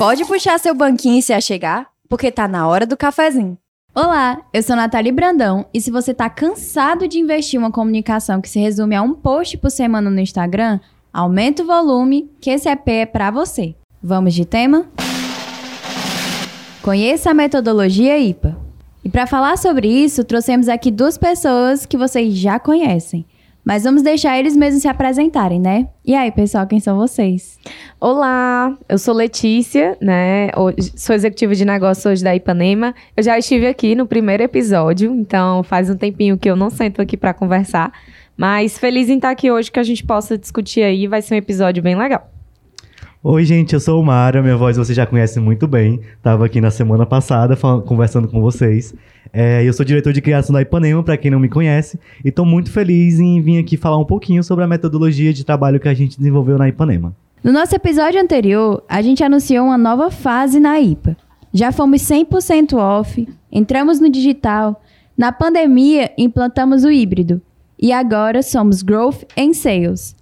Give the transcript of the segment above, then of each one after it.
Pode puxar seu banquinho e se achegar, porque tá na hora do cafezinho. Olá, eu sou Nathalie Brandão e se você tá cansado de investir uma comunicação que se resume a um post por semana no Instagram, aumenta o volume que esse EP é para você. Vamos de tema? Conheça a metodologia IPA. E para falar sobre isso, trouxemos aqui duas pessoas que vocês já conhecem. Mas vamos deixar eles mesmos se apresentarem, né? E aí, pessoal, quem são vocês? Olá, eu sou Letícia, né? Sou executiva de negócios hoje da Ipanema. Eu já estive aqui no primeiro episódio, então faz um tempinho que eu não sento aqui para conversar. Mas feliz em estar aqui hoje que a gente possa discutir aí, vai ser um episódio bem legal. Oi, gente, eu sou o Mário, minha voz você já conhece muito bem. Tava aqui na semana passada conversando com vocês. É, eu sou diretor de criação da Ipanema, para quem não me conhece, e estou muito feliz em vir aqui falar um pouquinho sobre a metodologia de trabalho que a gente desenvolveu na Ipanema. No nosso episódio anterior, a gente anunciou uma nova fase na IPA. Já fomos 100% off, entramos no digital, na pandemia implantamos o híbrido e agora somos Growth and Sales.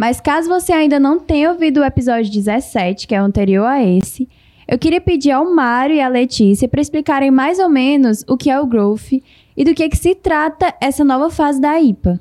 Mas caso você ainda não tenha ouvido o episódio 17, que é o anterior a esse, eu queria pedir ao Mário e à Letícia para explicarem mais ou menos o que é o Growth e do que, que se trata essa nova fase da IPA.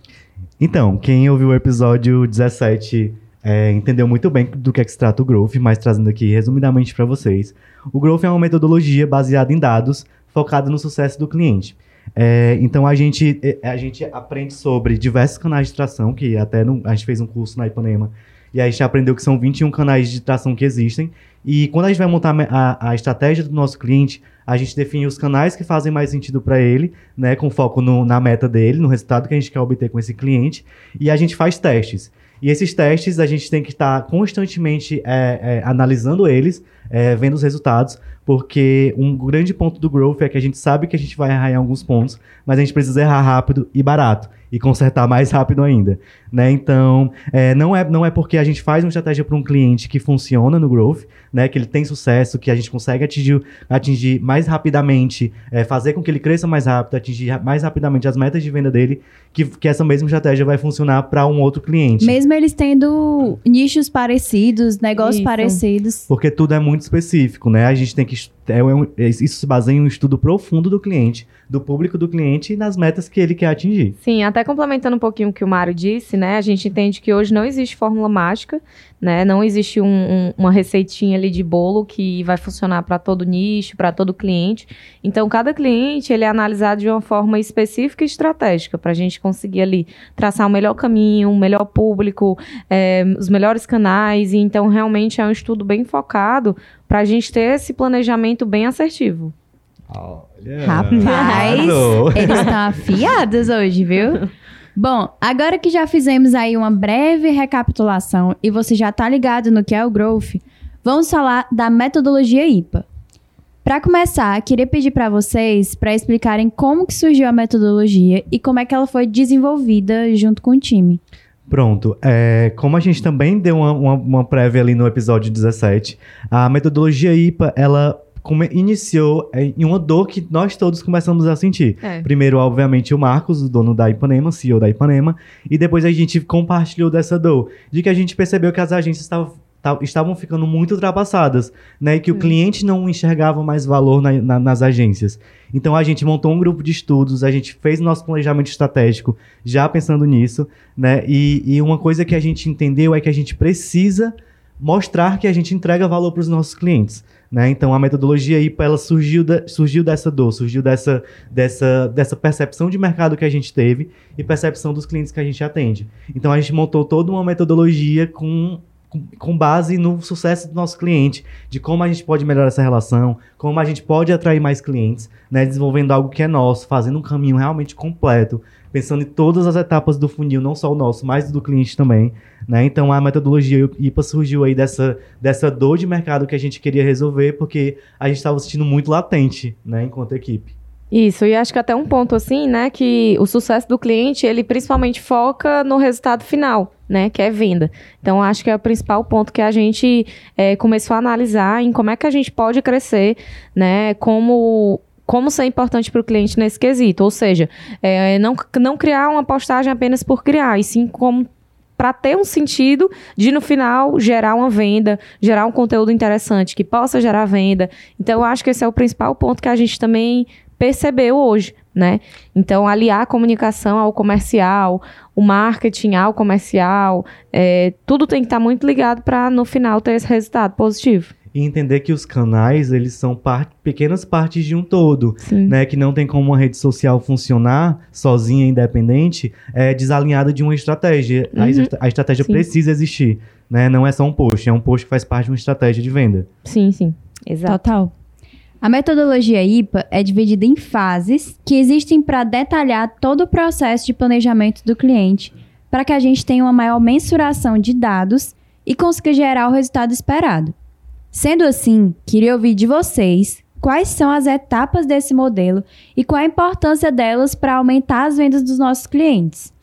Então, quem ouviu o episódio 17 é, entendeu muito bem do que, é que se trata o Growth, mas trazendo aqui resumidamente para vocês. O Growth é uma metodologia baseada em dados focada no sucesso do cliente. É, então a gente, é, a gente aprende sobre diversos canais de tração, que até no, a gente fez um curso na Ipanema, e a gente aprendeu que são 21 canais de tração que existem. E quando a gente vai montar a, a estratégia do nosso cliente, a gente define os canais que fazem mais sentido para ele, né, com foco no, na meta dele, no resultado que a gente quer obter com esse cliente, e a gente faz testes. E esses testes a gente tem que estar tá constantemente é, é, analisando eles, é, vendo os resultados, porque um grande ponto do growth é que a gente sabe que a gente vai errar em alguns pontos, mas a gente precisa errar rápido e barato e consertar mais rápido ainda, né? Então, é, não, é, não é porque a gente faz uma estratégia para um cliente que funciona no growth, né? Que ele tem sucesso, que a gente consegue atingir, atingir mais rapidamente, é, fazer com que ele cresça mais rápido, atingir mais rapidamente as metas de venda dele, que, que essa mesma estratégia vai funcionar para um outro cliente. Mesmo eles tendo nichos parecidos, negócios Isso. parecidos. Porque tudo é muito específico, né? A gente tem que é, é, isso se baseia em um estudo profundo do cliente, do público do cliente e nas metas que ele quer atingir. Sim, até complementando um pouquinho o que o Mário disse, né? A gente entende que hoje não existe fórmula mágica, né? Não existe um, um, uma receitinha ali de bolo que vai funcionar para todo nicho, para todo cliente. Então, cada cliente ele é analisado de uma forma específica e estratégica para a gente conseguir ali traçar o melhor caminho, o melhor público, é, os melhores canais. E então, realmente é um estudo bem focado para a gente ter esse planejamento bem assertivo. Olha. Rapaz, eles estão afiados hoje, viu? Bom, agora que já fizemos aí uma breve recapitulação e você já está ligado no que é o Growth, vamos falar da metodologia IPA. Para começar, queria pedir para vocês para explicarem como que surgiu a metodologia e como é que ela foi desenvolvida junto com o time. Pronto. É, como a gente também deu uma, uma, uma, prévia ali no episódio 17, a metodologia IPA, ela iniciou em uma dor que nós todos começamos a sentir. É. Primeiro, obviamente, o Marcos, o dono da Ipanema, CEO da Ipanema, e depois a gente compartilhou dessa dor, de que a gente percebeu que as agências estavam estavam ficando muito ultrapassadas, né? E que o hum. cliente não enxergava mais valor na, na, nas agências. Então a gente montou um grupo de estudos, a gente fez nosso planejamento estratégico já pensando nisso, né? E, e uma coisa que a gente entendeu é que a gente precisa mostrar que a gente entrega valor para os nossos clientes. Né? Então a metodologia IPA ela surgiu, surgiu dessa dor, surgiu dessa, dessa, dessa percepção de mercado que a gente teve e percepção dos clientes que a gente atende. Então a gente montou toda uma metodologia com com base no sucesso do nosso cliente, de como a gente pode melhorar essa relação, como a gente pode atrair mais clientes, né, desenvolvendo algo que é nosso, fazendo um caminho realmente completo, pensando em todas as etapas do funil, não só o nosso, mas do cliente também, né? Então a metodologia IPA surgiu aí dessa, dessa dor de mercado que a gente queria resolver, porque a gente estava sentindo muito latente, né, enquanto equipe. Isso, e acho que até um ponto assim, né, que o sucesso do cliente, ele principalmente foca no resultado final, né, que é venda. Então, acho que é o principal ponto que a gente é, começou a analisar em como é que a gente pode crescer, né, como como ser importante para o cliente nesse quesito, ou seja, é, não, não criar uma postagem apenas por criar, e sim como para ter um sentido de no final gerar uma venda, gerar um conteúdo interessante que possa gerar venda. Então eu acho que esse é o principal ponto que a gente também percebeu hoje, né? Então aliar a comunicação ao comercial, o marketing ao comercial, é, tudo tem que estar tá muito ligado para no final ter esse resultado positivo e entender que os canais eles são part pequenas partes de um todo, Sim. né? Que não tem como uma rede social funcionar sozinha, independente, é desalinhada de uma estratégia. Uhum. A, a, estratégia sim. precisa existir, né? Não é só um post, é um post que faz parte de uma estratégia de venda. Sim, sim, exato. Total. A metodologia IPA é dividida em fases que existem para detalhar todo o processo de planejamento do cliente, para que a gente tenha uma maior mensuração de dados e consiga gerar o resultado esperado. Sendo assim, queria ouvir de vocês quais são as etapas desse modelo e qual a importância delas para aumentar as vendas dos nossos clientes.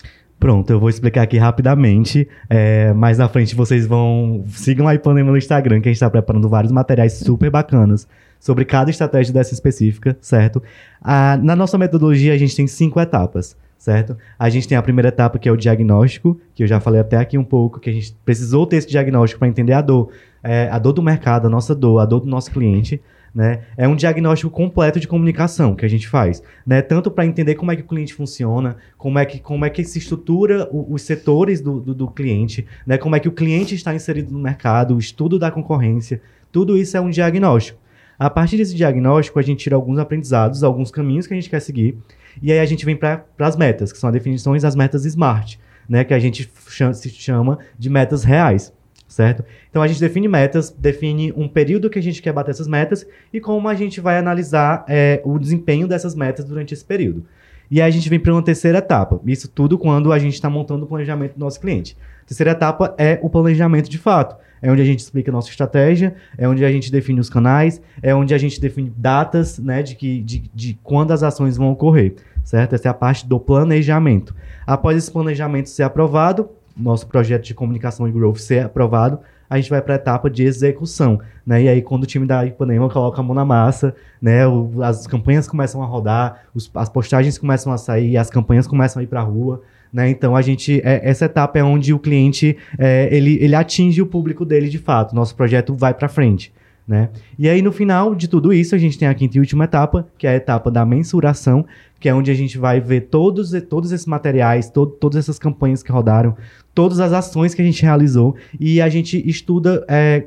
Pronto, eu vou explicar aqui rapidamente. É, mais na frente vocês vão. Sigam a Ipanema no Instagram, que a gente está preparando vários materiais super bacanas sobre cada estratégia dessa específica, certo? Ah, na nossa metodologia, a gente tem cinco etapas, certo? A gente tem a primeira etapa, que é o diagnóstico, que eu já falei até aqui um pouco, que a gente precisou ter esse diagnóstico para entender a dor é, a dor do mercado, a nossa dor, a dor do nosso cliente, né? É um diagnóstico completo de comunicação que a gente faz, né? Tanto para entender como é que o cliente funciona, como é que, como é que se estrutura o, os setores do, do, do, cliente, né? Como é que o cliente está inserido no mercado, o estudo da concorrência, tudo isso é um diagnóstico. A partir desse diagnóstico, a gente tira alguns aprendizados, alguns caminhos que a gente quer seguir, e aí a gente vem para as metas, que são as definições das metas SMART, né? Que a gente chama, se chama de metas reais certo? Então a gente define metas, define um período que a gente quer bater essas metas e como a gente vai analisar é, o desempenho dessas metas durante esse período. E aí a gente vem para uma terceira etapa. Isso tudo quando a gente está montando o planejamento do nosso cliente. A terceira etapa é o planejamento de fato. É onde a gente explica a nossa estratégia, é onde a gente define os canais, é onde a gente define datas né, de, que, de, de quando as ações vão ocorrer, certo? Essa é a parte do planejamento. Após esse planejamento ser aprovado, nosso projeto de comunicação e growth ser aprovado, a gente vai para a etapa de execução, né? E aí quando o time da Ipanema coloca a mão na massa, né? O, as campanhas começam a rodar, os, as postagens começam a sair, as campanhas começam a ir para a rua, né? Então a gente é, essa etapa é onde o cliente é, ele, ele atinge o público dele de fato. Nosso projeto vai para frente. Né? E aí, no final de tudo isso, a gente tem a quinta e última etapa, que é a etapa da mensuração, que é onde a gente vai ver todos, todos esses materiais, to, todas essas campanhas que rodaram, todas as ações que a gente realizou, e a gente estuda é,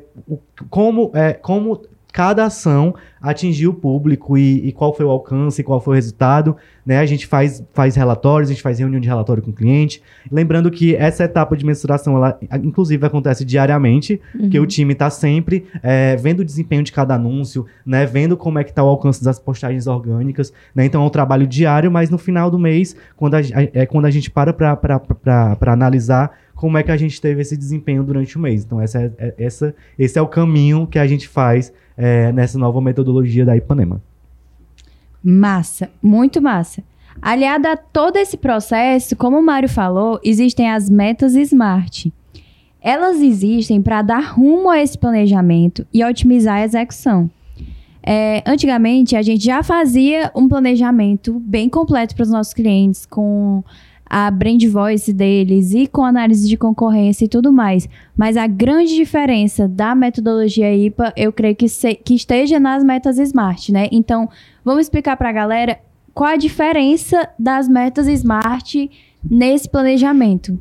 como, é, como cada ação atingiu o público e, e, qual foi o alcance, qual foi o resultado. Né? A gente faz, faz relatórios, a gente faz reunião de relatório com o cliente. Lembrando que essa etapa de mensuração, ela inclusive acontece diariamente, uhum. que o time está sempre é, vendo o desempenho de cada anúncio, né? vendo como é que está o alcance das postagens orgânicas. Né? Então é um trabalho diário, mas no final do mês, quando a, é quando a gente para para analisar como é que a gente teve esse desempenho durante o mês. Então, essa é, é, essa, esse é o caminho que a gente faz é, nessa nova metodologia da Ipanema. Massa, muito massa. Aliado a todo esse processo, como o Mário falou, existem as metas SMART. Elas existem para dar rumo a esse planejamento e otimizar a execução. É, antigamente, a gente já fazia um planejamento bem completo para os nossos clientes, com a brand voice deles e com análise de concorrência e tudo mais. Mas a grande diferença da metodologia IPA, eu creio que, se, que esteja nas metas SMART, né? Então, vamos explicar para a galera qual a diferença das metas SMART nesse planejamento.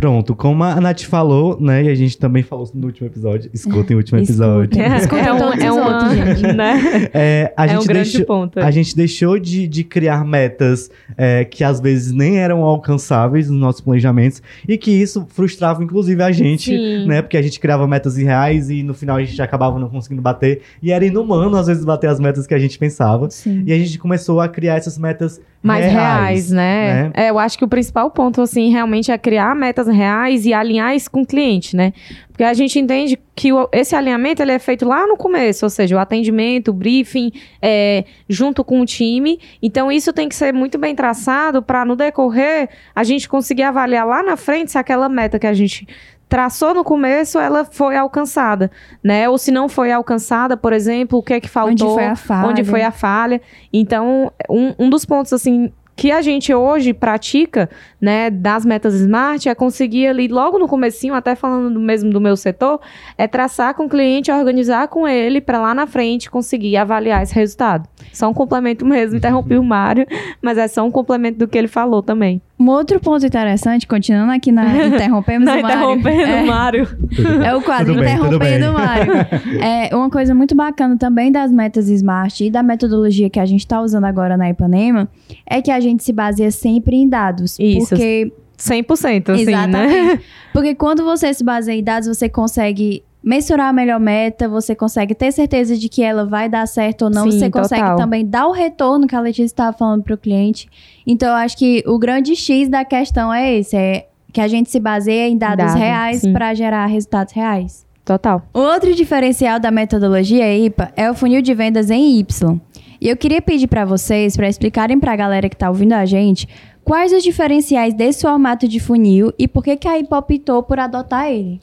Pronto, como a Nath falou, né? E a gente também falou no último episódio. Escutem o último episódio. Escutem é, um, é um outro, gente, né? É, a é gente um grande deixou, ponto. A gente deixou de, de criar metas é, que às vezes nem eram alcançáveis nos nossos planejamentos e que isso frustrava inclusive a gente, Sim. né? Porque a gente criava metas irreais e no final a gente acabava não conseguindo bater. E era inumano às vezes bater as metas que a gente pensava. Sim. E a gente começou a criar essas metas mais reais, reais né? né? É, eu acho que o principal ponto, assim, realmente é criar metas reais e alinhar isso com o cliente, né? Porque a gente entende que o, esse alinhamento ele é feito lá no começo, ou seja, o atendimento, o briefing, é, junto com o time. Então, isso tem que ser muito bem traçado para, no decorrer, a gente conseguir avaliar lá na frente se aquela meta que a gente traçou no começo, ela foi alcançada, né? Ou se não foi alcançada, por exemplo, o que é que faltou? Onde foi a falha? Onde foi a falha? Então, um, um dos pontos, assim, que a gente hoje pratica, né, das metas SMART é conseguir ali, logo no comecinho, até falando do mesmo do meu setor, é traçar com o cliente, organizar com ele, para lá na frente conseguir avaliar esse resultado. Só um complemento mesmo, interrompi o Mário, mas é só um complemento do que ele falou também. Um outro ponto interessante, continuando aqui na Interrompemos Na o Mário. interrompendo é, o Mário. É o quadro bem, Interrompendo o Mário. É, uma coisa muito bacana também das metas Smart e da metodologia que a gente está usando agora na Ipanema é que a gente se baseia sempre em dados. Isso. Porque 100% assim, né? Exatamente. Porque quando você se baseia em dados, você consegue mensurar a melhor meta, você consegue ter certeza de que ela vai dar certo ou não, Sim, você consegue total. também dar o retorno que a Letícia estava falando para o cliente. Então, eu acho que o grande X da questão é esse, é que a gente se baseia em dados Dado, reais para gerar resultados reais. Total. O outro diferencial da metodologia IPA é o funil de vendas em Y. E eu queria pedir para vocês, para explicarem para a galera que está ouvindo a gente, quais os diferenciais desse formato de funil e por que, que a IPA optou por adotar ele.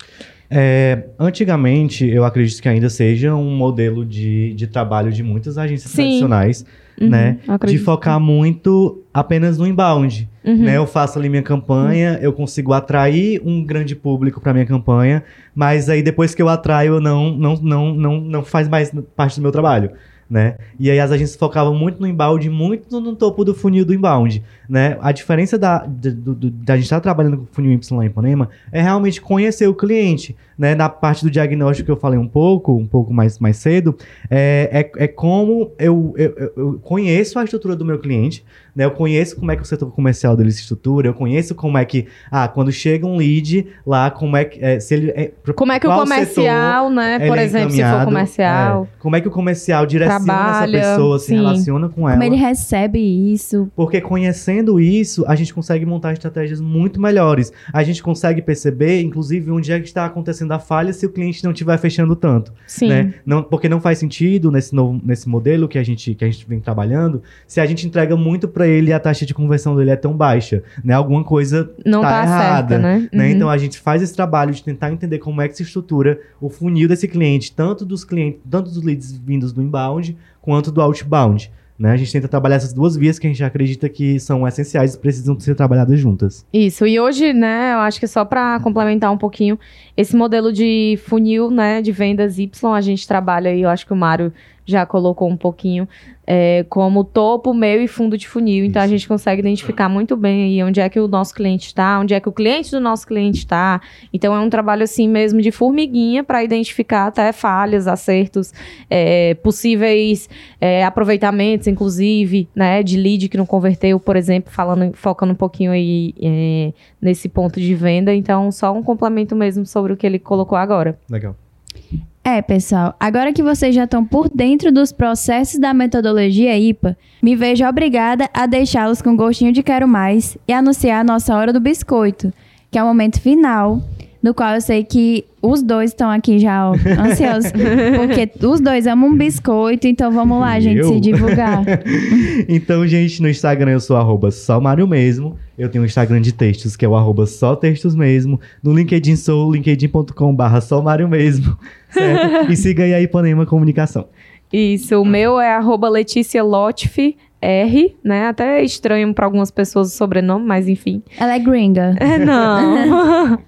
É, antigamente, eu acredito que ainda seja um modelo de, de trabalho de muitas agências Sim. tradicionais, Uhum, né? De focar muito apenas no inbound. Uhum. Né? Eu faço ali minha campanha, eu consigo atrair um grande público para minha campanha, mas aí depois que eu atraio, eu não, não, não, não, não faz mais parte do meu trabalho. Né? E aí as agências focavam muito no inbound, muito no topo do funil do inbound. Né? A diferença da, do, do- da gente estar trabalhando com o funil Y lá em Ipanema é realmente conhecer o cliente. Né? Na parte do diagnóstico que eu falei um pouco, um pouco mais, mais cedo, é, é, é como eu, eu, eu- conheço a estrutura do meu cliente, né? Eu conheço como é que o setor comercial dele se estrutura, eu conheço como é que, ah, quando chega um lead lá, como é que, é, se ele é, Como é que o comercial, né? setor Por é exemplo, se for comercial. é, como é que o comercial direciona Trabalha, essa pessoa, se sim. relaciona com ela. Como ele recebe isso. Porque conhecendo isso, a gente consegue montar estratégias muito melhores. A gente consegue perceber, inclusive, onde é que está acontecendo a falha se o cliente não estiver fechando tanto. Sim. né? Não, porque não faz sentido nesse, novo, nesse modelo que a, gente, que a gente vem trabalhando, se a gente entrega muito para ele e a taxa de conversão dele é tão baixa. Né? Alguma coisa Não tá tá, errada, certa, né? né? Uhum. Então a gente faz esse trabalho de tentar entender como é que se estrutura o funil desse cliente, tanto dos clientes, tanto dos leads vindos do inbound quanto do outbound. Né? A gente tenta trabalhar essas duas vias que a gente acredita que são essenciais e precisam ser trabalhadas juntas. Isso, e hoje, né, eu acho que só para complementar um pouquinho, esse modelo de funil, né, de vendas Y, a gente trabalha aí, eu acho que o Mário já colocou um pouquinho, é, como topo, meio e fundo de funil. Então a Isso. gente consegue identificar muito bem aí onde é que o nosso cliente está, onde é que o cliente do nosso cliente está. Então é um trabalho assim mesmo de formiguinha para identificar até falhas, acertos, é, possíveis é, aproveitamentos, inclusive, né, de lead que não converteu, por exemplo, falando, focando um pouquinho aí é, nesse ponto de venda. Então, só um complemento mesmo sobre o que ele colocou agora. Legal. É, pessoal, agora que vocês já estão por dentro dos processos da metodologia IPA, me vejo obrigada a deixá-los com gostinho de quero mais e anunciar a nossa hora do biscoito, que é o momento final, no qual eu sei que os dois estão aqui já ó, ansiosos, porque os dois amam um biscoito, então vamos lá, gente, Eu? se divulgar. Então, gente, no Instagram eu sou arroba só Mário mesmo. Eu tenho um Instagram de textos, que é o arroba só textos mesmo. No LinkedIn sou linkedin.com barra mesmo. Certo? E siga aí a Ipanema Comunicação. Isso, o meu é arroba Letícia Lotfi, R, né? Até é estranho para algumas pessoas o sobrenome, mas enfim. Ela é gringa. É, não.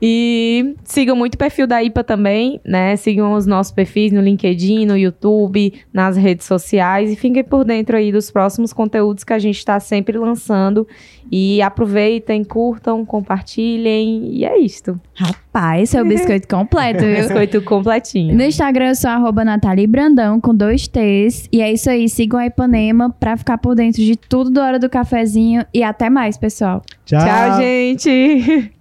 E sigam muito o perfil da IPA também, né? Sigam os nossos perfis no LinkedIn, no YouTube, nas redes sociais e fiquem por dentro aí dos próximos conteúdos que a gente está sempre lançando. E aproveitem, curtam, compartilhem e é isto. Rapaz, esse é o biscoito completo, viu? Biscoito completinho. No Instagram eu sou arroba Nathalie Brandão, com dois T's. E é isso aí, sigam a Ipanema pra ficar por dentro de tudo do Hora do Cafezinho. E até mais, pessoal. Tchau, Tchau gente!